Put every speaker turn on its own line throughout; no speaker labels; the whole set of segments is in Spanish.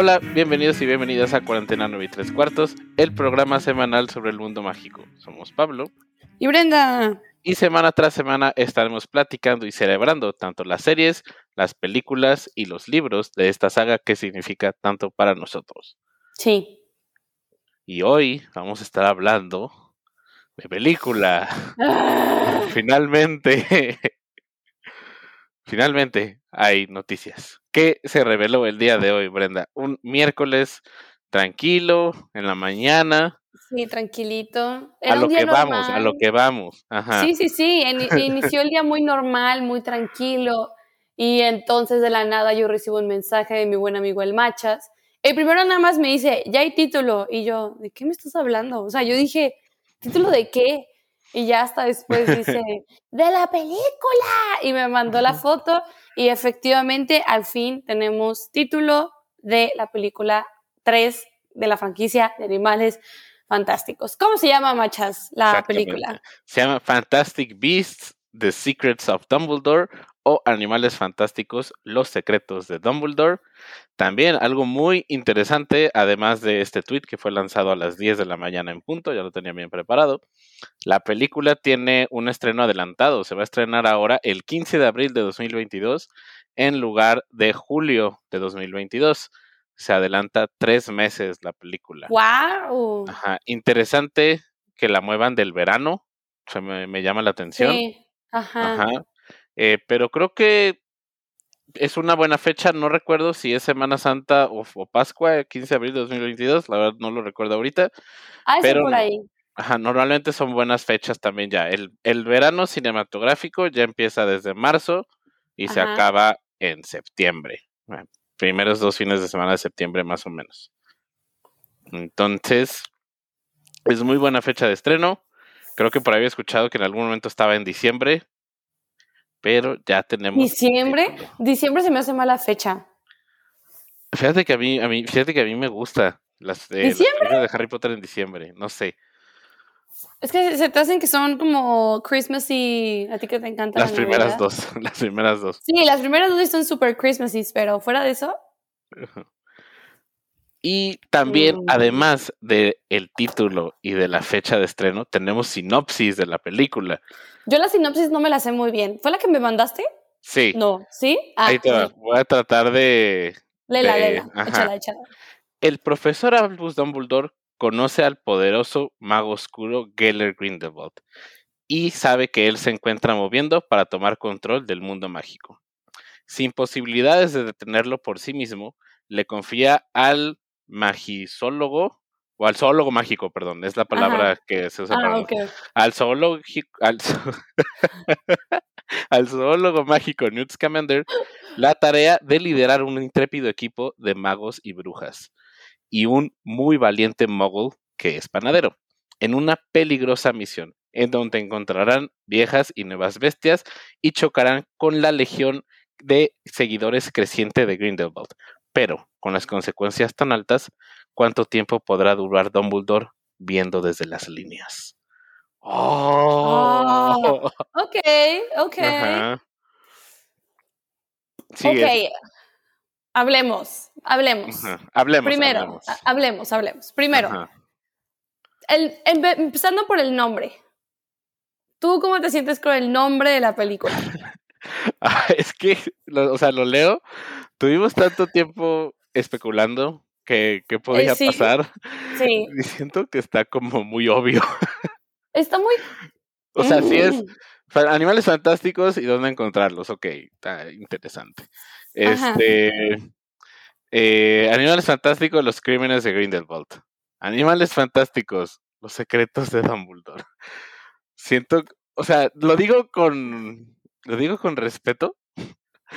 Hola, bienvenidos y bienvenidas a Cuarentena 9 y 3 cuartos, el programa semanal sobre el mundo mágico. Somos Pablo.
Y Brenda.
Y semana tras semana estaremos platicando y celebrando tanto las series, las películas y los libros de esta saga que significa tanto para nosotros.
Sí.
Y hoy vamos a estar hablando de película. Finalmente. Finalmente hay noticias. ¿Qué se reveló el día de hoy, Brenda? Un miércoles tranquilo, en la mañana.
Sí, tranquilito.
a lo que vamos, a lo que vamos. Ajá.
Sí, sí, sí. inició el día muy normal, muy tranquilo. Y entonces de la nada yo recibo un mensaje de mi buen amigo el Machas. El primero nada más me dice, ya hay título. Y yo, ¿de qué me estás hablando? O sea, yo dije, ¿título de qué? Y ya hasta después dice, de la película. Y me mandó la foto y efectivamente al fin tenemos título de la película 3 de la franquicia de animales fantásticos. ¿Cómo se llama, Machas, la película?
Se llama Fantastic Beasts, The Secrets of Dumbledore o Animales Fantásticos, Los Secretos de Dumbledore. También algo muy interesante, además de este tweet que fue lanzado a las 10 de la mañana en punto, ya lo tenía bien preparado. La película tiene un estreno adelantado, se va a estrenar ahora el 15 de abril de 2022 en lugar de julio de 2022. Se adelanta tres meses la película.
¡Wow!
Ajá. Interesante que la muevan del verano, se me, llama la atención.
Sí. Ajá. Ajá.
Eh, pero creo que es una buena fecha, no recuerdo si es Semana Santa o, Pascua, 15 de abril de 2022, la verdad no lo recuerdo ahorita.
Ah, pero por ahí.
Ajá, normalmente son buenas fechas también ya. El, el verano cinematográfico ya empieza desde marzo y se acaba en septiembre. primeros dos fines de semana de septiembre más o menos. Entonces, es muy buena fecha de estreno. Creo que por ahí había escuchado que en algún momento estaba en diciembre, pero ya tenemos.
¿Diciembre? Diciembre se me hace mala fecha.
Fíjate que a mí, a mí, fíjate que a mí me gusta las, de Harry Potter en diciembre, no sé.
Es que se te hacen que son como Christmas y a ti que te encantan.
Las primeras dos, las primeras dos.
Sí, las primeras dos son super Christmassy, pero fuera de eso.
Y también, mm. además del el título y de la fecha de estreno, tenemos sinopsis de la película.
Yo la sinopsis no me la sé muy bien. ¿Fue la que me mandaste?
Sí.
No, ¿sí?
Ah, Ahí te va. Voy a tratar de.
Lela, lela. Échala, échala.
El profesor Albus Dumbledore conoce al poderoso mago oscuro Geller Grindelwald y sabe que él se encuentra moviendo para tomar control del mundo mágico. Sin posibilidades de detenerlo por sí mismo, le confía al magisólogo o al zoólogo mágico, perdón, es la palabra que se usa ah, para al zoólogo al, al zoólogo mágico Newt Scamander la tarea de liderar un intrépido equipo de magos y brujas y un muy valiente mogul que es panadero, en una peligrosa misión, en donde encontrarán viejas y nuevas bestias y chocarán con la legión de seguidores creciente de Grindelwald. Pero, con las consecuencias tan altas, ¿cuánto tiempo podrá durar Dumbledore viendo desde las líneas?
¡Oh! ok, ok. ok. Hablemos, hablemos.
Hablemos.
Primero, hablemos, hablemos. Primero, empezando por el nombre. ¿Tú cómo te sientes con el nombre de la película?
Ah, es que, o sea, lo leo. Tuvimos tanto tiempo especulando que, podía eh, pasar.
Sí.
Y siento que está como muy obvio.
Está muy.
O sea, sí es. Animales fantásticos y dónde encontrarlos. Ok, está interesante. Este. Eh, Animales Fantásticos, los crímenes de Grindelwald. Animales Fantásticos, los secretos de Dumbledore. Siento, o sea, lo digo con, lo digo con respeto,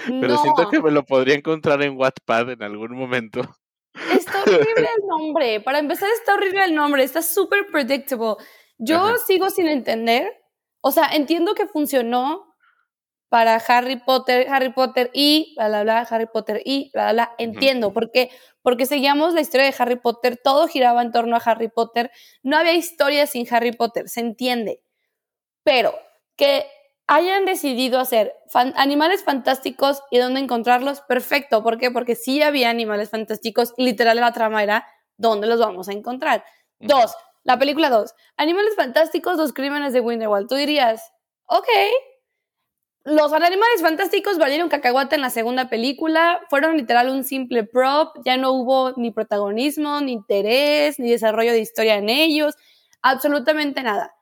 pero siento que me lo podría encontrar en Wattpad en algún momento.
Está horrible el nombre. Para empezar, está horrible el nombre. Está súper predictable. Yo sigo sin entender. O sea, entiendo que funcionó para Harry Potter, Harry Potter y bla, bla, bla, Harry Potter y bla, bla, bla. Entiendo, porque, porque seguíamos la historia de Harry Potter, todo giraba en torno a Harry Potter, no había historia sin Harry Potter, se entiende. Pero que hayan decidido hacer animales fantásticos y dónde encontrarlos, perfecto. ¿Por qué? Porque sí había animales fantásticos, literal la trama era dónde los vamos a encontrar. Dos, la película dos, animales fantásticos, los crímenes de Winterwald. Tú dirías, ok, los animales fantásticos valieron cacahuate en la segunda película, fueron literal un simple prop, ya no hubo ni protagonismo, ni interés, ni desarrollo de historia en ellos, absolutamente nada.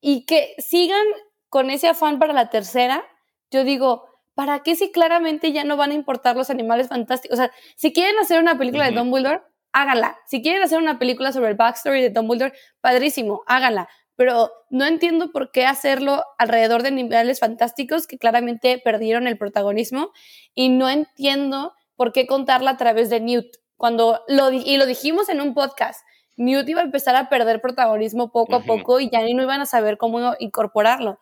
Y que sigan con ese afán para la tercera, yo digo, ¿para qué si claramente ya no van a importar los animales fantásticos? O sea, si quieren hacer una película de Dumbledore, háganla. Si quieren hacer una película sobre el backstory de Dumbledore, padrísimo, háganla. Pero no entiendo por qué hacerlo alrededor de animales fantásticos que claramente perdieron el protagonismo y no entiendo por qué contarla a través de Newt. Cuando lo, y lo dijimos en un podcast, Newt iba a empezar a perder protagonismo poco a poco y ya no iban a saber cómo incorporarlo.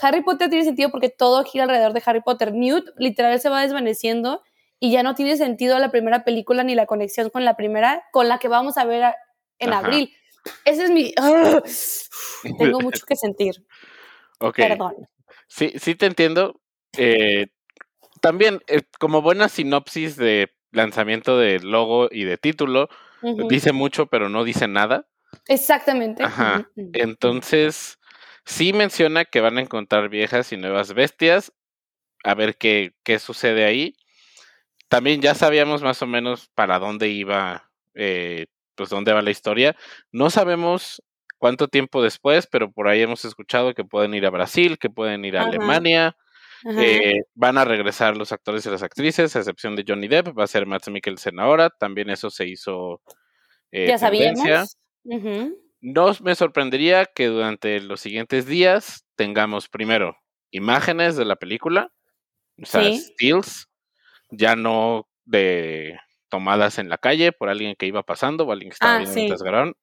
Harry Potter tiene sentido porque todo gira alrededor de Harry Potter. Newt literal se va desvaneciendo y ya no tiene sentido la primera película ni la conexión con la primera, con la que vamos a ver en abril. Ese es mi... Tengo mucho que sentir.
Ok. Perdón. Sí, sí te entiendo. Eh, también, eh, como buena sinopsis de lanzamiento de logo y de título, dice mucho, pero no dice nada.
Exactamente.
Ajá. Entonces, Sí menciona que van a encontrar viejas y nuevas bestias. A ver qué, qué sucede ahí. También ya sabíamos más o menos para dónde iba, eh, pues dónde va la historia. No sabemos cuánto tiempo después, pero por ahí hemos escuchado que pueden ir a Brasil, que pueden ir a Alemania. Eh, van a regresar los actores y las actrices, a excepción de Johnny Depp, va a ser Matt Mikkelsen ahora. También eso se hizo.
Eh, ya sabíamos.
No me sorprendería que durante los siguientes días tengamos primero imágenes de la película, o sea, stills, ya no de tomadas en la calle por alguien que iba pasando o alguien que estaba ah, viendo mientras grabaron,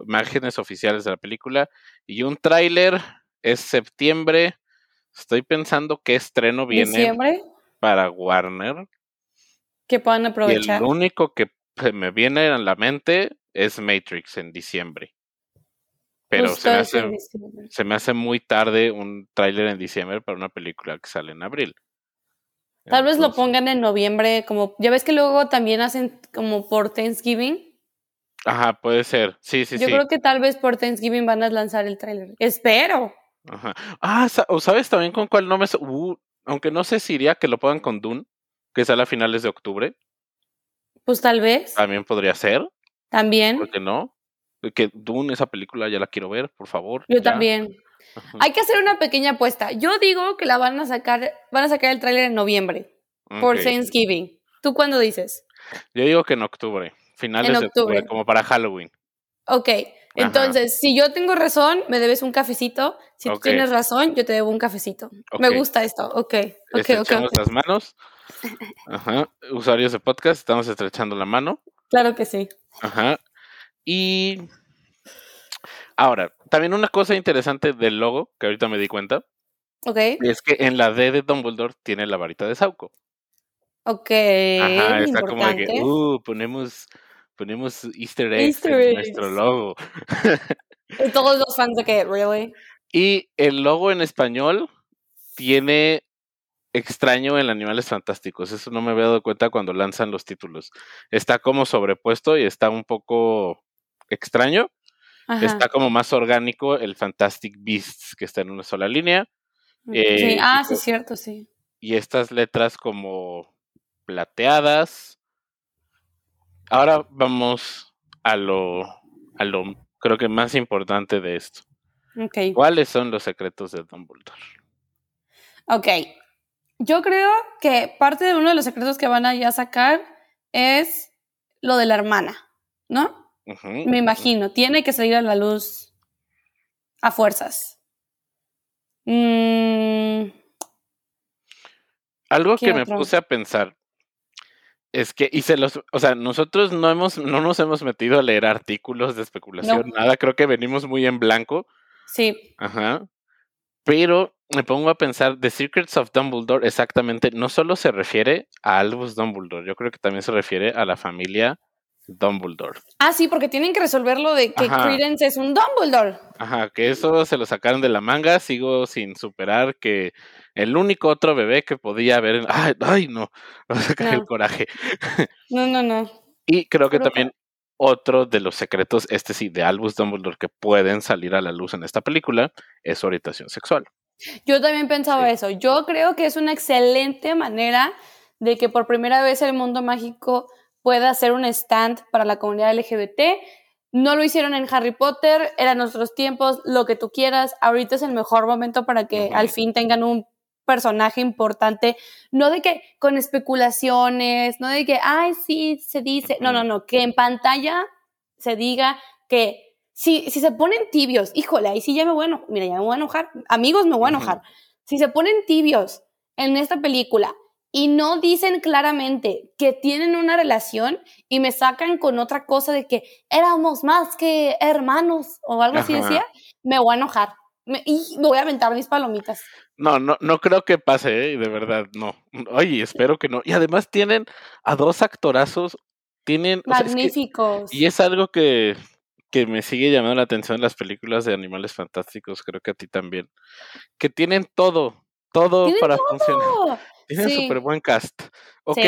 imágenes oficiales de la película y un tráiler es septiembre. Estoy pensando qué estreno viene para Warner.
Que puedan aprovechar.
Y el único que me viene a la mente es Matrix en diciembre pero se me, hace, se me, hace, muy tarde un tráiler en diciembre para una película que sale en abril.
Tal vez lo pongan en noviembre, como ya ves que luego también hacen como por Thanksgiving.
Ajá, puede ser. Sí, sí,
Yo
sí.
creo que tal vez por Thanksgiving van a lanzar el tráiler. Espero.
Ajá. Ah, o sabes también con cuál no me... Uh, aunque no sé si iría que lo pongan con Dune, que sale a finales de octubre.
Pues tal vez.
También podría ser.
También.
¿Por qué no? Que Dune, esa película ya la quiero ver, por favor.
Yo también. Hay que hacer una pequeña apuesta. Yo digo que la van a sacar, van a sacar el tráiler en noviembre, por Thanksgiving. ¿Tú cuándo dices?
Yo digo que en octubre, finales de octubre, como para Halloween.
Ok, entonces, si yo tengo razón, me debes un cafecito. Si tú tienes razón, yo te debo un cafecito. Me gusta esto. Ok, ok,
ok. las manos. Ajá. Usuarios de podcast, estamos estrechando la mano.
Claro que sí.
Ajá. Y ahora, también una cosa interesante del logo, que ahorita me di cuenta,
okay.
es que en la D de Dumbledore tiene la varita de Sauco.
Ok.
Ajá, está como de que, uh, ponemos, ponemos Easter eggs en nuestro logo.
y todos los fans de que, ¿really?
Y el logo en español tiene extraño en Animales Fantásticos. Eso no me había dado cuenta cuando lanzan los títulos. Está como sobrepuesto y está un poco extraño. Está como más orgánico el Fantastic Beasts, que está en una sola línea.
Mm, sí, eh, ah, sí, cierto, sí.
Y estas letras como plateadas. Ahora vamos a lo, a lo creo que más importante de esto.
Okay.
¿Cuáles son los secretos de Dumbledore?
Ok. Yo creo que parte de uno de los secretos que van a ya sacar es lo de la hermana, ¿no? Me imagino, tiene que salir a la luz a fuerzas. Mm.
Algo que me puse a pensar es que, y se los, o sea, nosotros no hemos, no nos hemos metido a leer artículos de especulación, nada, creo que venimos muy en blanco.
Sí.
Ajá. Pero me pongo a pensar, The Secrets of Dumbledore exactamente no solo se refiere a Albus Dumbledore, yo creo que también se refiere a la familia Dumbledore.
Ah, sí, porque tienen que resolverlo de que Credence es un Dumbledore.
Ajá, que eso se lo sacaron de la manga. Sigo sin superar que el único otro bebé que podía haber. Ay, ay no, no sacar el coraje.
No, no, no.
Y creo que también otro de los secretos, este sí, de Albus Dumbledore que pueden salir a la luz en esta película, es su orientación sexual.
Yo también pensaba eso. Yo creo que es una excelente manera de que por primera vez el mundo mágico pueda hacer un stand para la comunidad LGBT. No lo hicieron en Harry Potter, eran nuestros tiempos, lo que tú quieras. Ahorita es el mejor momento para que al fin tengan un personaje importante, no de que con especulaciones, no de que, ay, sí, se dice, no, no, no, que en pantalla se diga que si, si se ponen tibios, híjole, ahí sí ya me voy a enojar, mira, ya me voy a enojar, amigos, me voy a enojar. Si se ponen tibios en esta película y no dicen claramente que tienen una relación y me sacan con otra cosa de que éramos más que hermanos o algo así decía, me voy a enojar. y me voy a aventar mis palomitas.
No, no, no creo que pase, ¿eh? de verdad, no. Oye, espero que no. Y además tienen a dos actorazos, tienen...
Magníficos.
y es algo que, que me sigue llamando la atención en las películas de animales fantásticos, creo que a ti también, que tienen todo, todo para funcionar. Tienen súper buen cast. Ok,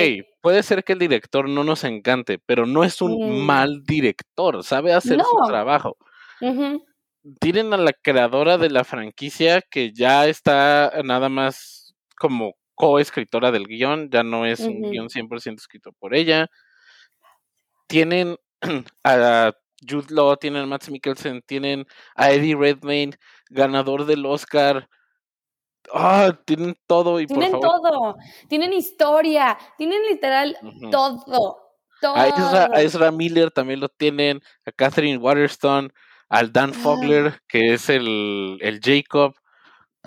puede ser que el director no nos encante, pero no es un mm. mal director, sabe hacer su trabajo. Tienen a la creadora de la franquicia que ya está nada más como coescritora del guion, ya no es un guion 100% escrito por ella. Tienen a Jude Law, tienen a Matt Mikkelsen, tienen a Eddie Redmayne, ganador del Oscar Ah, tienen todo y
Tienen todo, tienen historia, tienen literal todo. Todo.
A Ezra, Miller también lo tienen, a Catherine Waterstone, al Dan Fogler, que es el, el Jacob.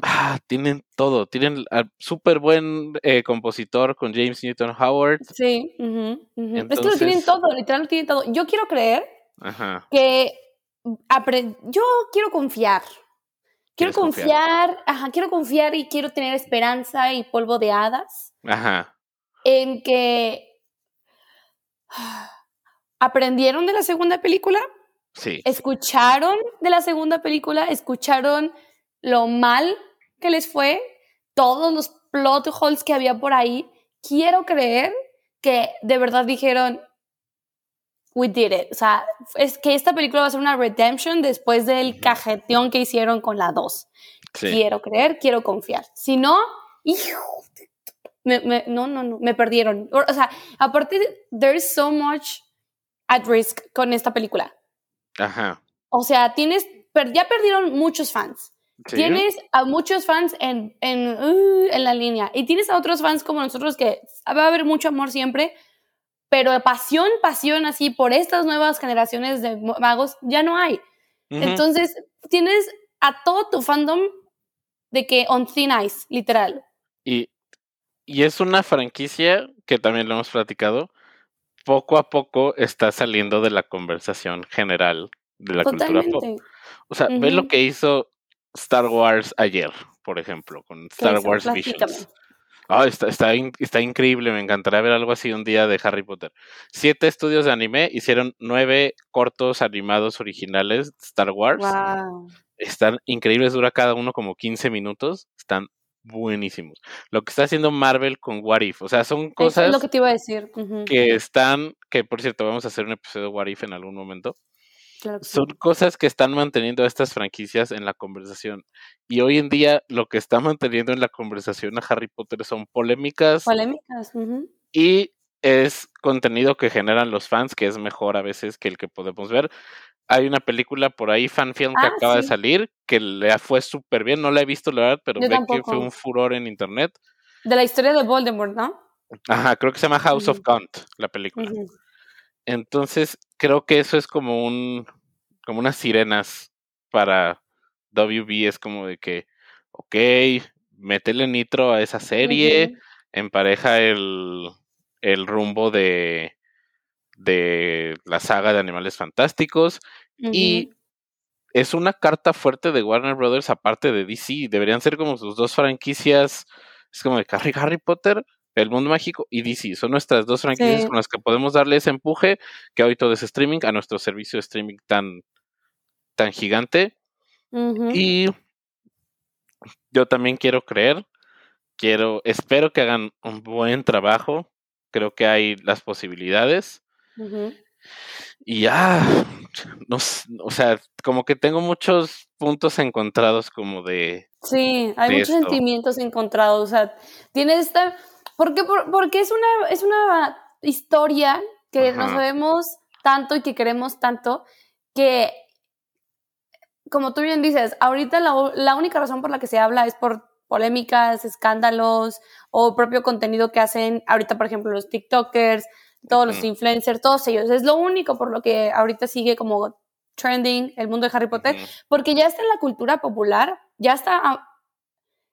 Ah, tienen todo, tienen al súper buen eh, compositor con James Newton Howard.
Sí, es que lo tienen todo, literal lo tienen todo. Yo quiero creer que yo quiero confiar Quiero confiar, ajá, quiero confiar y quiero tener esperanza y polvo de hadas.
Ajá.
En que aprendieron de la segunda película.
Sí.
Escucharon de la segunda película, escucharon lo mal que les fue, todos los plot holes que había por ahí. Quiero creer que de verdad dijeron, we did it. O sea, es que esta película va a ser una redemption después del cajeteón que hicieron con la 2. Quiero creer, quiero confiar. Si no, hijo, me, no, no, no, me perdieron. O sea, aparte, there's so much at risk con esta película.
Ajá.
O sea, tienes, ya perdieron muchos fans. Tienes a muchos fans en, en, uh, en la línea y tienes a otros fans como nosotros que va a haber mucho amor siempre, pero pasión, pasión así por estas nuevas generaciones de magos ya no hay. Entonces, tienes a todo tu fandom de que on thin ice, literal.
Y, y es una franquicia que también lo hemos platicado, poco a poco está saliendo de la conversación general de la cultura pop. O sea, ve lo que hizo Star Wars ayer, por ejemplo, con Star Wars Visions. Ah, está, está, increíble, me encantaría ver algo así un día de Harry Potter. Siete estudios de anime hicieron nueve cortos animados originales de Star Wars. Están increíbles, dura cada uno como 15 minutos. Están buenísimos. Lo que está haciendo Marvel con What If, o sea, son cosas...
Es lo que te iba a decir.
Que están, que por cierto, vamos a hacer un episodio de What If en algún momento. Son cosas que están manteniendo estas franquicias en la conversación. Y hoy en día lo que está manteniendo en la conversación a Harry Potter son polémicas.
Polémicas.
Y es contenido que generan los fans, que es mejor a veces que el que podemos ver. Hay una película por ahí, fanfilm, que ah, acaba de salir, que le fue súper bien. No la he visto, la verdad, pero ve que fue un furor en internet.
De la historia de Voldemort, ¿no?
Ajá, creo que se llama House of Count, la película. Entonces, creo que eso es como un, como unas sirenas para WB, es como de que, ok, métele nitro a esa serie, empareja el, el rumbo de, de la saga de Animales Fantásticos y es una carta fuerte de Warner Brothers aparte de DC, deberían ser como sus dos franquicias, es como de Harry, Harry Potter El Mundo Mágico y DC. Son nuestras dos franquicias con las que podemos darle ese empuje que hoy todo es streaming a nuestro servicio de streaming tan, tan gigante. Y yo también quiero creer, quiero, espero que hagan un buen trabajo. Creo que hay las posibilidades. Y ya, no, o sea, como que tengo muchos puntos encontrados como de...
Sí, hay muchos sentimientos encontrados, o sea, tiene esta... Porque, porque es, una, es una historia que no sabemos tanto y que queremos tanto, que, como tú bien dices, ahorita la, la única razón por la que se habla es por polémicas, escándalos o propio contenido que hacen ahorita, por ejemplo, los TikTokers, todos los influencers, todos ellos. Es lo único por lo que ahorita sigue como trending el mundo de Harry Potter, porque ya está en la cultura popular, ya está,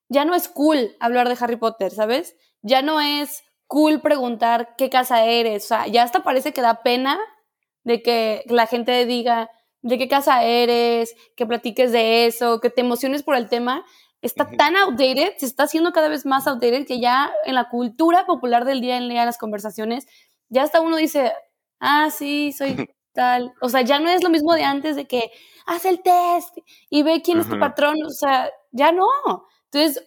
ya no es cool hablar de Harry Potter, ¿sabes? Ya no es cool preguntar qué casa eres, o sea, ya hasta parece que da pena de que la gente diga de qué casa eres, que platiques de eso, que te emociones por el tema, está tan outdated, se está haciendo cada vez más outdated que ya en la cultura popular del día en día, en las conversaciones, ya hasta uno dice, ah, sí, soy tal. O sea, ya no es lo mismo de antes de que haz el test y ve quién es tu patrón. O sea, ya no. Entonces,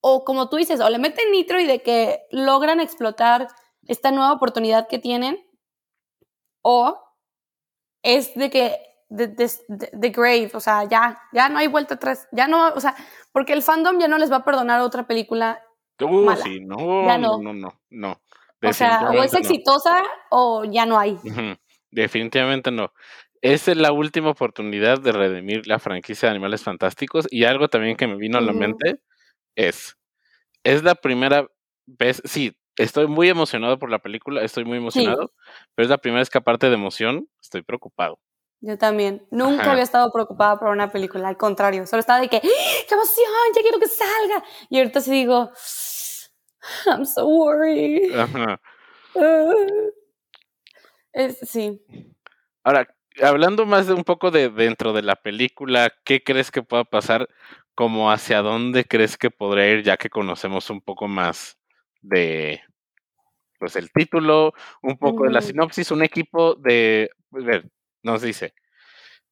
o como tú dices, o le meten nitro y de que logran explotar esta nueva oportunidad que tienen, o es de que the, grave, o sea, ya, ya no hay vuelta atrás, ya no, o sea, porque el fandom ya no les va a perdonar otra película.
Uh, sí, no, no, no, no, no.
O sea, o es exitosa o ya no hay.
Definitivamente no. Esa es la última oportunidad de redimir la franquicia de Animales Fantásticos. Y algo también que me vino a la mente es, es la primera vez, sí, estoy muy emocionado por la película, estoy muy emocionado, pero es la primera vez que aparte de emoción, estoy preocupado.
Yo también. Nunca había estado preocupada por una película, al contrario, solo estaba de que, ¡Ah! ¡qué emoción! Ya quiero que salga. Y ahorita sí digo, I'm so worried. sí.
Ahora, hablando más de un poco de dentro de la película, ¿qué crees que pueda pasar? Como hacia dónde crees que podría ir, ya que conocemos un poco más de pues el título, un poco de la sinopsis, un equipo de, pues, ver, nos dice,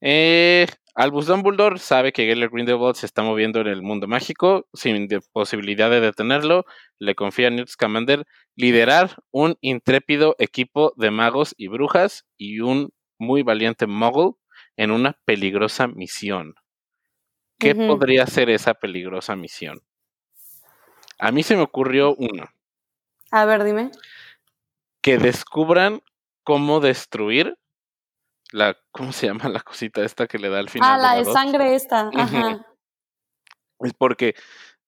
eh, Albus Dumbledore sabe que Gellert Grindelwald se está moviendo en el mundo mágico sin posibilidad de detenerlo. Le confía a Newt Scamander liderar un intrépido equipo de magos y brujas y un muy valiente muggle en una peligrosa misión. ¿Qué podría ser esa peligrosa misión? A mí se me ocurrió uno.
A ver, dime.
Que descubran cómo destruir la, ¿cómo se llama la cosita esta que le da al final?
Ah, la de, sangre esta, ajá.
Es porque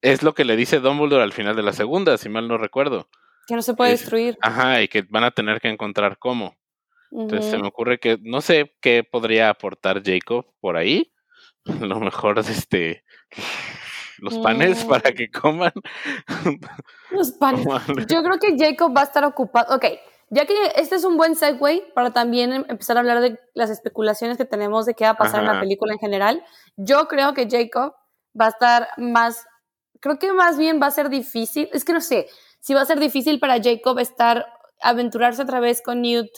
es lo que le dice Dumbledore al final de la segunda, si mal no recuerdo.
Que no se puede destruir.
Ajá, y que van a tener que encontrar cómo. Entonces se me ocurre que no sé qué podría aportar Jacob por ahí. Lo mejor este los panes para mm. que coman.
Los panes. Yo creo que Jacob va a estar ocupado. Ok, ya que este es un buen segue para también em, empezar a hablar de las especulaciones que tenemos de qué va a pasar en la película en general, yo creo que Jacob va a estar más, creo que más bien va a ser difícil, es que no sé, si va a ser difícil para Jacob estar, aventurarse otra vez con Newt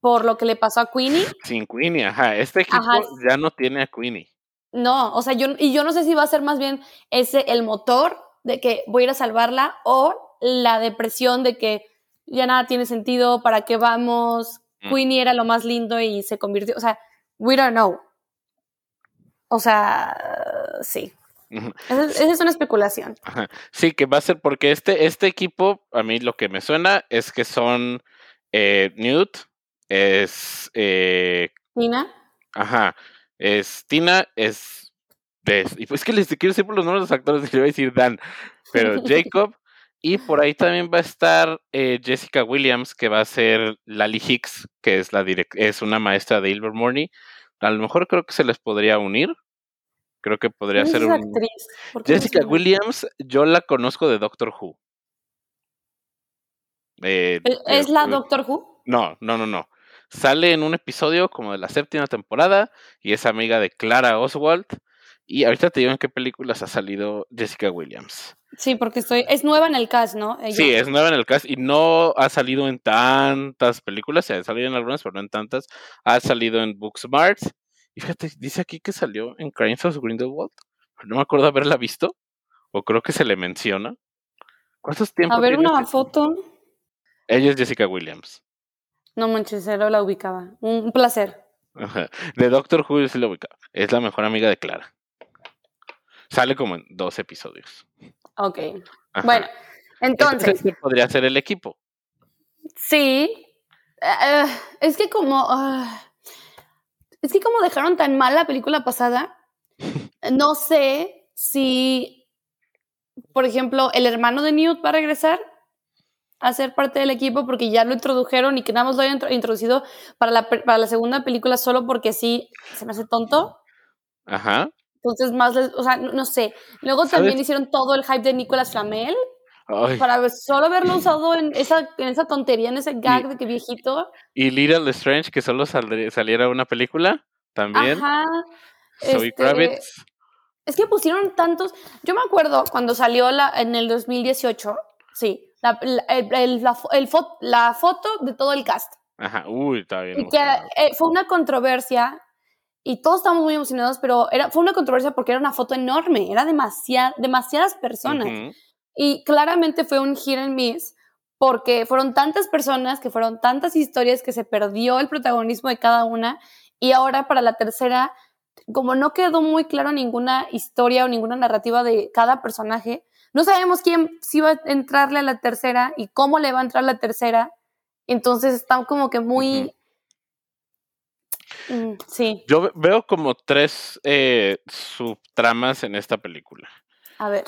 por lo que le pasó a Queenie.
Sin Queenie, ajá, este equipo ya no tiene a Queenie.
No, o sea, yo, y yo no sé si va a ser más bien ese el motor de que voy a ir a salvarla o la depresión de que ya nada tiene sentido, ¿para qué vamos? Mm. Queenie era lo más lindo y se convirtió, o sea, we don't know. O sea, sí. Esa es, una especulación.
Sí, que va a ser porque este, este equipo, a mí lo que me suena es que son eh, Newt, es... Eh,
Tina.
Ajá, es Tina, es... y pues que les quiero decir por los nombres de los actores, le voy a decir Dan, pero Jacob, y por ahí también va a estar eh, Jessica Williams, que va a ser Lali Hicks, que es, la es una maestra de Ilvermorny. A lo mejor creo que se les podría unir. Creo que podría ser un... Jessica Williams, yo la conozco de Doctor Who.
Eh, ¿E-, ¿Es la Doctor Who?
No, no, no, no. Sale en un episodio como de la séptima temporada y es amiga de Clara Oswald Y ahorita te digo en qué películas ha salido Jessica Williams.
Sí, porque estoy, es nueva en el cast, ¿no?
Sí, es nueva en el cast y no ha salido en tantas películas, se ha salido en algunas, pero no en tantas. Ha salido en Booksmart. Y fíjate, dice aquí que salió en Crimes of Grindelwald. No me acuerdo haberla visto, o creo que se le menciona. ¿Cuántos tiempos?
A ver una foto.
Ella es Jessica Williams.
No manches, la ubicaba. Un placer.
De Doctor Who sí la ubicaba. Es la mejor amiga de Clara. Sale como en dos episodios.
Ok. Bueno, entonces.
Este podría ser el equipo.
Sí. Eh, es que como. Ah, es que como dejaron tan mal la película pasada, no sé si, por ejemplo, el hermano de Newt va a regresar a ser parte del equipo porque ya lo introdujeron y que nada más lo hayan introducido para la, para la segunda película solo porque sí se me hace tonto.
Ajá.
Entonces, más, o sea, no, sé. Luego también hicieron todo el hype de Nicolas Flamel. Para solo verlo usado en esa, en esa tontería, en ese gag de que viejito.
Y Little Strange, que solo saliera una película, también.
Ajá. Este, es que pusieron tantos. Yo me acuerdo cuando salió la, en el 2018, sí, la, el, la, la foto de todo el cast.
Ajá, uy, está bien.
Y que eh, fue una controversia y todos estábamos muy emocionados, pero era, fue una controversia porque era una foto enorme, era demasiada, demasiadas personas. Y claramente fue un hit and miss porque fueron tantas personas, que fueron tantas historias que se perdió el protagonismo de cada una y ahora para la tercera, como no quedó muy claro ninguna historia o ninguna narrativa de cada personaje, no sabemos quién sí va a entrarle a la tercera y cómo le va a entrar la tercera. Entonces están como que muy Mm, sí.
Yo veo como tres eh, subtramas en esta película.
A ver.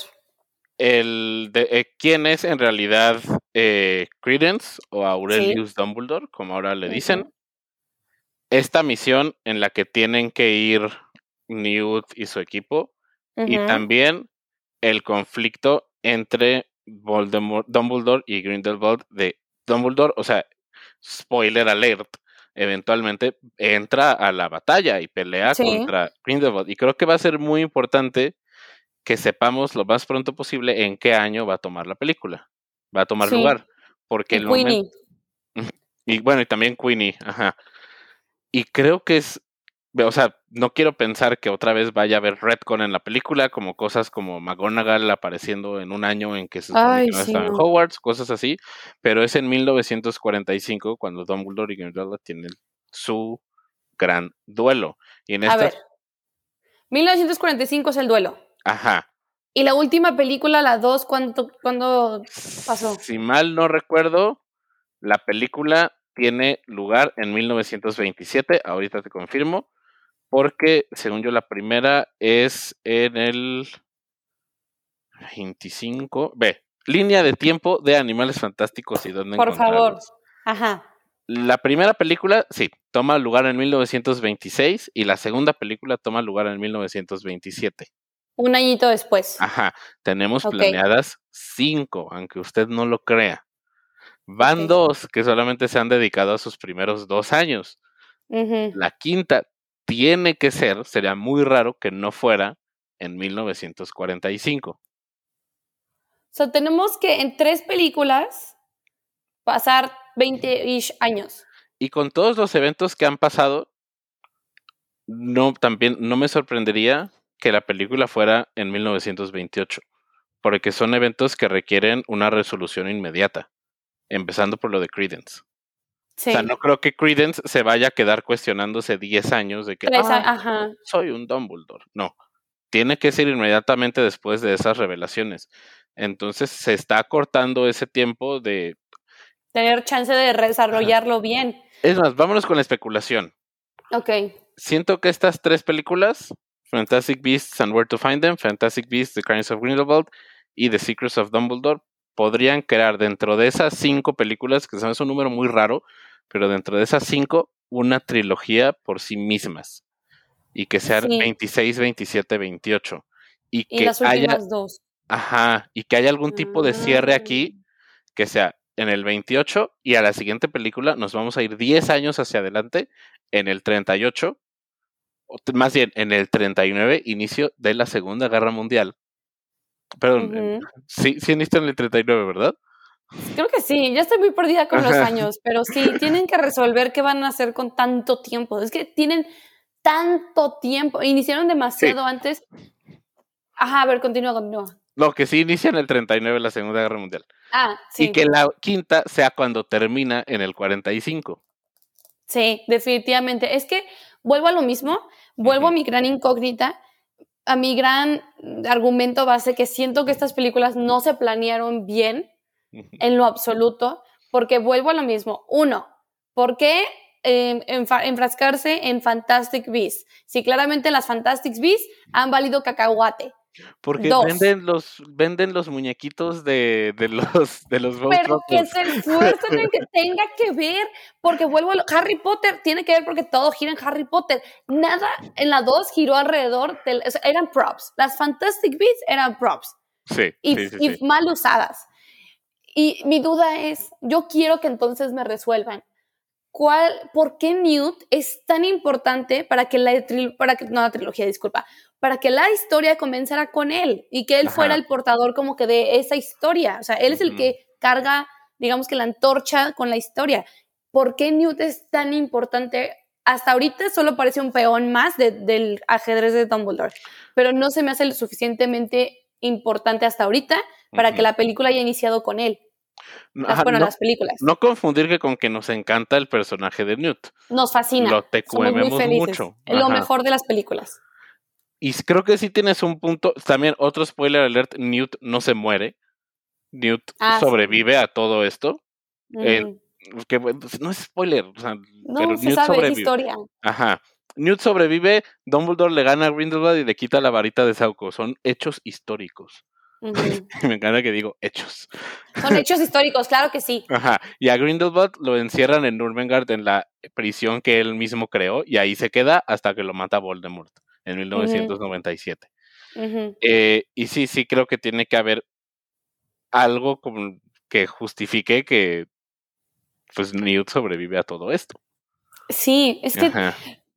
El de eh, quién es en realidad eh, Credence o Aurelius Dumbledore, como ahora le dicen. Esta misión en la que tienen que ir Newt y su equipo. Y también el conflicto entre Voldemort, Dumbledore y Grindelwald de Dumbledore, o sea, spoiler alert, eventualmente entra a la batalla y pelea contra Grindelwald. Y creo que va a ser muy importante que sepamos lo más pronto posible en qué año va a tomar la película. Va a tomar lugar. Porque el momento... Y bueno, y también Queenie, ajá. Y creo que es o sea, no quiero pensar que otra vez vaya a haber Redcon en la película, como cosas como McGonagall apareciendo en un año en que se
supone
que no están en Hogwarts, cosas así, pero es en 1945 cuando Dumbledore y Grindelwald tienen su gran duelo. Y en
a ver, 1945 es el duelo.
Ajá.
¿Y la última película, la 2, ¿cuándo, ¿cuándo pasó?
Si mal no recuerdo, la película tiene lugar en 1927, ahorita te confirmo, porque, según yo, la primera es en el 25. Ve, línea de tiempo de Animales Fantásticos y dónde
Por favor. Ajá.
La primera película, sí, toma lugar en 1926 y la segunda película toma lugar en 1927.
Un añito después.
Ajá, tenemos planeadas cinco, aunque usted no lo crea. Van dos que solamente se han dedicado a sus primeros dos años. La quinta tiene que ser, sería muy raro que no fuera en 1945. O
sea, tenemos que en tres películas pasar 20 años.
Y con todos los eventos que han pasado, no, también no me sorprendería que la película fuera en 1928, porque son eventos que requieren una resolución inmediata, empezando por lo de Credence. O sea, no creo que Credence se vaya a quedar cuestionándose 10 años de que ah, soy un Dumbledore. No, tiene que ser inmediatamente después de esas revelaciones. Entonces se está cortando ese tiempo de...
Tener chance de desarrollarlo bien.
Es más, vámonos con la especulación.
Ok.
Siento que estas tres películas, Fantastic Beasts and Where to Find Them, Fantastic Beasts, The Crimes of Grindelwald y The Secrets of Dumbledore, podrían crear dentro de esas cinco películas, que son un número muy raro, pero dentro de esas cinco, una trilogía por sí mismas. Y que sean 26, 27, 28. Y, que
las
haya,
dos.
Ajá, y que haya algún tipo de cierre aquí, mm. que sea en el 28 y a la siguiente película nos vamos a ir 10 años hacia adelante, en el 38, más bien en el 39, inicio de la Segunda Guerra Mundial. Perdón, sí, sí en el 39, ¿verdad?
Creo que sí, ya estoy muy perdida con los años, pero sí, tienen que resolver qué van a hacer con tanto tiempo. Es que tienen tanto tiempo, iniciaron demasiado antes. Ajá, a ver, continúa, continúa.
No, que sí inicia en el 39 la Segunda Guerra Mundial.
Ah, sí.
Y que la quinta sea cuando termina en el 45.
Sí, definitivamente. Es que vuelvo a lo mismo, vuelvo a mi gran incógnita, a mi gran argumento base que siento que estas películas no se planearon bien en lo absoluto, porque vuelvo a lo mismo. Uno, ¿por qué em, enfrascarse en Fantastic Beasts? Si claramente las Fantastic Beasts han valido cacahuate.
Porque venden los venden los muñequitos de, de los de los
Pero que se esfuercen en que tenga que ver, porque vuelvo a lo, Harry Potter tiene que ver porque todo gira en Harry Potter. Nada en la 2 giró alrededor de, eran props. Las Fantastic Beasts eran props.
Sí,
y, mal usadas. Y mi duda es, yo quiero que entonces me resuelvan. ¿Cuál, ¿Por qué Newt es tan importante para que la, para que, no la trilogía, disculpa, para que la historia comenzara con él y que él fuera el portador como que de esa historia. O sea, él es el que carga, digamos que la antorcha con la historia. ¿Por qué Newt es tan importante? Hasta ahorita solo parece un peón más del ajedrez de Dumbledore, pero no se me hace lo suficientemente importante hasta ahorita para que la película haya iniciado con él. Las, bueno, las películas.
No confundir que con que nos encanta el personaje de Newt.
Nos fascina.
Lo te Somos muy felices. mucho.
Lo mejor de las películas.
Y creo que sí tienes un punto. También otro spoiler alert: Newt no se muere. Newt ah, sobrevive a todo esto. que, no es spoiler. O sea,
no, se sabe, sobrevive. historia.
Ajá. Newt sobrevive, Dumbledore le gana a Grindelwald y le quita la varita de Sauco. Son hechos históricos. Me encanta que digo hechos.
Son hechos históricos, claro que sí.
Ajá. Y a Grindelwald lo encierran en Nurmengard en la prisión que él mismo creó y ahí se queda hasta que lo mata Voldemort en 1997. Eh, y sí, sí creo que tiene que haber algo como que justifique que pues Newt sobrevive a todo esto.
Sí, es que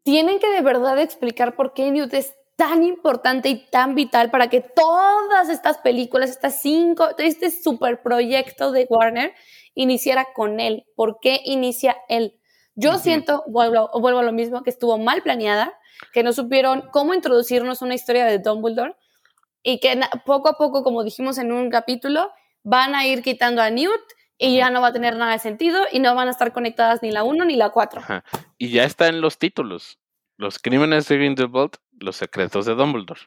tienen que de verdad explicar por qué Newt es tan importante y tan vital para que todas estas películas, estas cinco, este super proyecto de Warner iniciara con él. ¿Por qué inicia él? Yo siento, vuelvo, vuelvo a lo mismo, que estuvo mal planeada, que no supieron cómo introducirnos una historia de Dumbledore y que poco a poco, como dijimos en un capítulo, van a ir quitando a Newt y ya no va a tener nada de sentido y no van a estar conectadas ni la 1 ni la 4.
Y ya está en los títulos. Los crímenes de Grindelwald, los secretos de Dumbledore.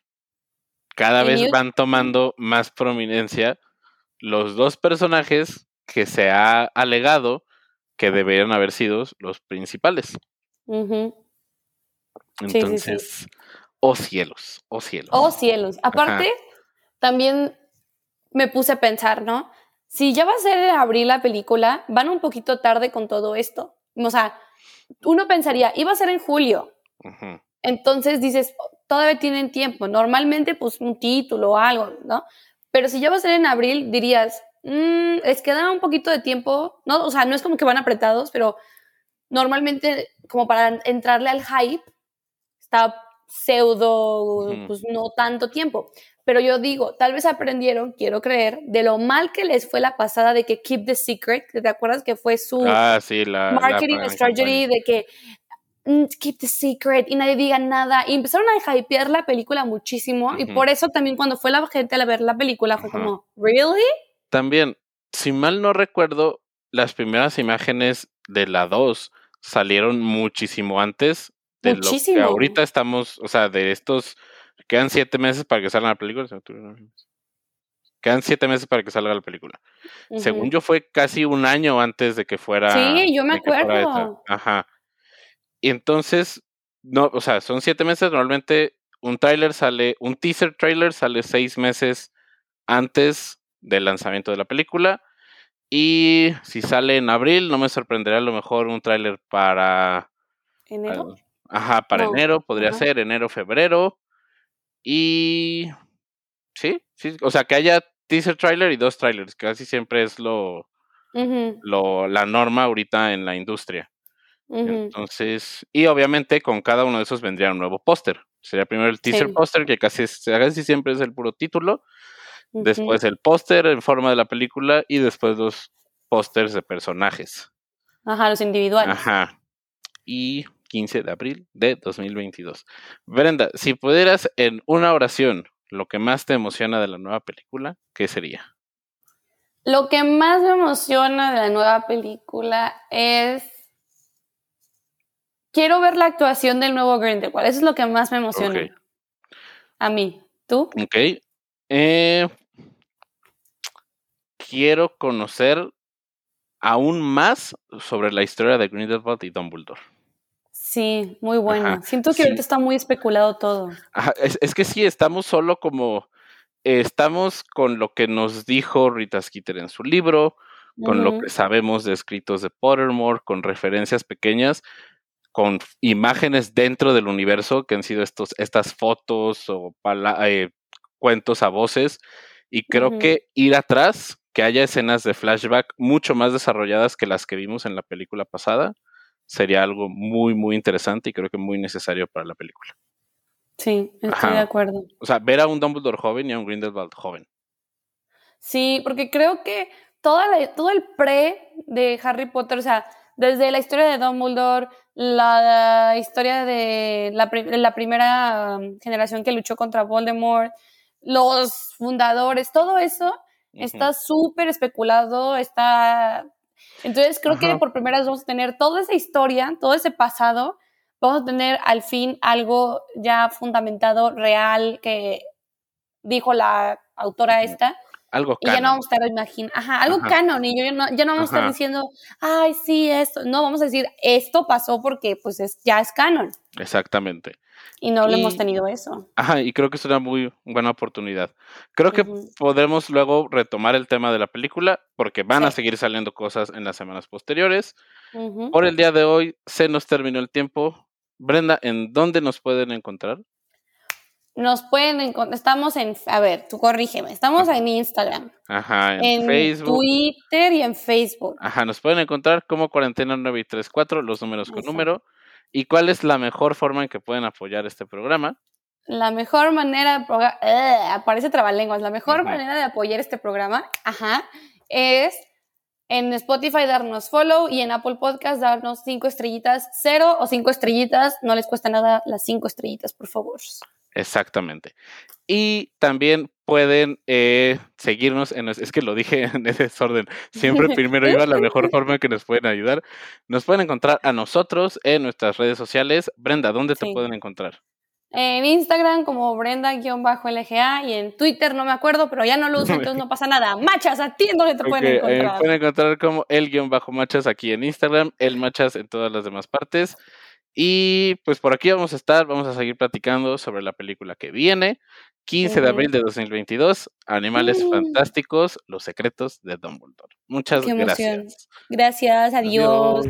Cada vez van tomando más prominencia los dos personajes que se ha alegado que deberían haber sido los principales. Entonces, oh cielos, oh cielos.
Oh cielos. Aparte, también me puse a pensar, ¿no? Si ya va a ser en abril la película, van un poquito tarde con todo esto. O sea, uno pensaría, iba a ser en julio. Entonces dices, todavía tienen tiempo. Normalmente, pues un título o algo, ¿no? Pero si ya va a ser en abril, dirías, mmm, les queda un poquito de tiempo. No, o sea, no es como que van apretados, pero normalmente, como para entrarle al hype, pseudo, pues no tanto tiempo. Pero yo digo, tal vez aprendieron, quiero creer, de lo mal que les fue la pasada de que Keep the Secret, ¿te acuerdas que fue su
ah, sí, la,
marketing strategy de que Keep the Secret y nadie diga nada? Y empezaron a hypear la película muchísimo y por eso también cuando fue la gente a ver la película fue como, ¿really?
También, si mal no recuerdo, las primeras imágenes de la 2 salieron muchísimo antes de Muchísimo. lo que ahorita estamos, o sea, de estos, quedan siete meses para que salga la película. Quedan siete meses para que salga la película. Según yo, fue casi un año antes de que fuera.
Sí, yo me acuerdo.
Ajá. Y entonces, no, o sea, son siete meses. Normalmente un tráiler sale, un teaser trailer sale seis meses antes del lanzamiento de la película. Y si sale en abril, no me sorprendería a lo mejor un tráiler para.
¿Enero?
Ajá, para enero podría ser, enero, febrero. Y sí, sí, o sea, que haya teaser trailer y dos trailers, casi siempre es lo, lo la norma ahorita en la industria. Entonces, y obviamente con cada uno de esos vendría un nuevo póster. Sería primero el teaser póster, que casi, casi siempre es el puro título. Después el póster en forma de la película y después los pósters de personajes.
Ajá, los individuales.
Ajá. Y 15 de abril de 2022. Brenda, si pudieras en una oración lo que más te emociona de la nueva película, ¿qué sería?
Lo que más me emociona de la nueva película es quiero ver la actuación del nuevo Grindelwald. Eso es lo que más me emociona. A mí. ¿Tú?
Ok. Eh, quiero conocer aún más sobre la historia de Grindelwald y Dumbledore.
Sí, muy bueno. Siento que ahorita está muy especulado todo.
es, que sí, estamos solo como. estamos con lo que nos dijo Rita Skeeter en su libro, con lo que sabemos de escritos de Pottermore, con referencias pequeñas, con imágenes dentro del universo, que han sido estos, estas fotos o eh, cuentos a voces. Y creo que ir atrás, que haya escenas de flashback mucho más desarrolladas que las que vimos en la película pasada, sería algo muy, muy interesante y creo que muy necesario para la película.
Sí, estoy de acuerdo.
O sea, ver a un Dumbledore joven y a un Grindelwald joven.
Sí, porque creo que toda todo el pre de Harry Potter, o sea, desde la historia de Dumbledore, la historia de la, la primera um, generación que luchó contra Voldemort, los fundadores, todo eso está súper especulado, está entonces creo que por primera vez vamos a tener toda esa historia, todo ese pasado, vamos a tener al fin algo ya fundamentado, real, que dijo la autora esta.
Algo
canon. Y ya no vamos a estar imaginando, ajá, algo canon, y yo no, ya no vamos a estar diciendo, ay, sí, esto, no, vamos a decir, esto pasó porque pues es, ya es canon.
Exactamente.
Y no lo hemos tenido eso.
Ajá, y creo que es una muy buena oportunidad. Creo que podremos luego retomar el tema de la película, porque van a seguir saliendo cosas en las semanas posteriores. Por el día de hoy se nos terminó el tiempo. Brenda, ¿en dónde nos pueden encontrar?
Nos pueden encontrar, estamos en, a ver, tú corrígeme, estamos en Instagram.
Ajá, en, Facebook.
Twitter y en Facebook.
Ajá, nos pueden encontrar como cuarentena 934, los números con número. ¿Y cuál es la mejor forma en que pueden apoyar este programa?
La mejor manera de ¡eh! aparece trabalenguas, la mejor manera de apoyar este programa, ajá, es en Spotify darnos follow y en Apple Podcast darnos cinco estrellitas, cero o cinco estrellitas, no les cuesta nada las cinco estrellitas, por favor.
Exactamente. Y también pueden eh, seguirnos en es que lo dije en ese desorden. Siempre primero iba la mejor forma que nos pueden ayudar. Nos pueden encontrar a nosotros en nuestras redes sociales. Brenda, ¿dónde te pueden encontrar?
En Instagram como Brenda-LGA y en Twitter no me acuerdo, pero ya no lo uso, entonces no pasa nada. Machas, ¿a ti dónde te pueden eh, encontrar?
pueden encontrar como el-machas aquí en Instagram, el machas en todas las demás partes. Y pues por aquí vamos a estar, vamos a seguir platicando sobre la película que viene. 15 de abril de 2022, Animales uh. Fantásticos, Los Secretos de Dumbledore. Muchas gracias.
Gracias, adiós.